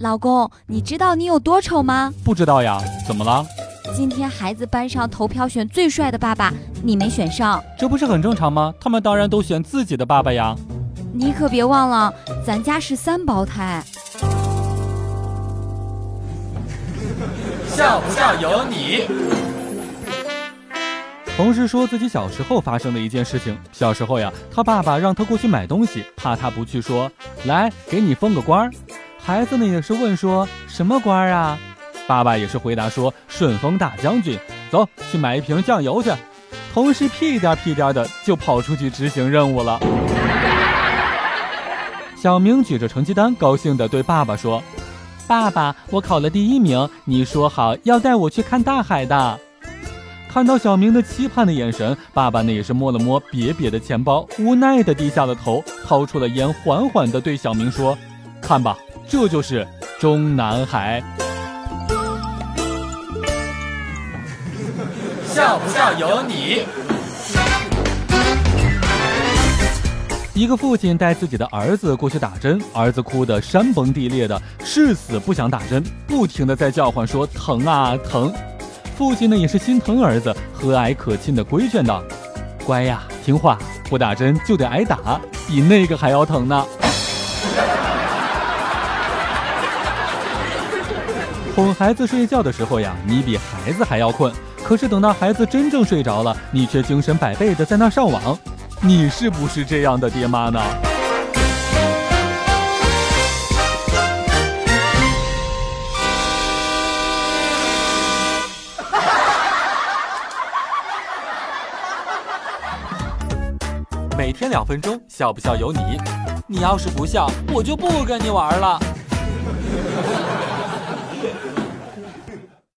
老公，你知道你有多丑吗？不知道呀，怎么了？今天孩子班上投票选最帅的爸爸，你没选上，这不是很正常吗？他们当然都选自己的爸爸呀。你可别忘了，咱家是三胞胎。笑不笑由你？同事说自己小时候发生的一件事情。小时候呀，他爸爸让他过去买东西，怕他不去，说：“来，给你封个官儿。”孩子呢也是问说什么官啊？爸爸也是回答说顺丰大将军，走去买一瓶酱油去。同事屁颠屁颠的就跑出去执行任务了。小明举着成绩单，高兴的对爸爸说：“爸爸，我考了第一名，你说好要带我去看大海的。”看到小明的期盼的眼神，爸爸呢也是摸了摸瘪瘪的钱包，无奈的低下了头，掏出了烟，缓缓的对小明说：“看吧。”这就是中南海，笑不笑由你？一个父亲带自己的儿子过去打针，儿子哭得山崩地裂的，誓死不想打针，不停的在叫唤说疼啊疼。父亲呢也是心疼儿子，和蔼可亲的规劝道：“乖呀，听话，不打针就得挨打，比那个还要疼呢。”哄孩子睡觉的时候呀，你比孩子还要困。可是等到孩子真正睡着了，你却精神百倍的在那上网。你是不是这样的爹妈呢？每天两分钟，笑不笑由你。你要是不笑，我就不跟你玩了。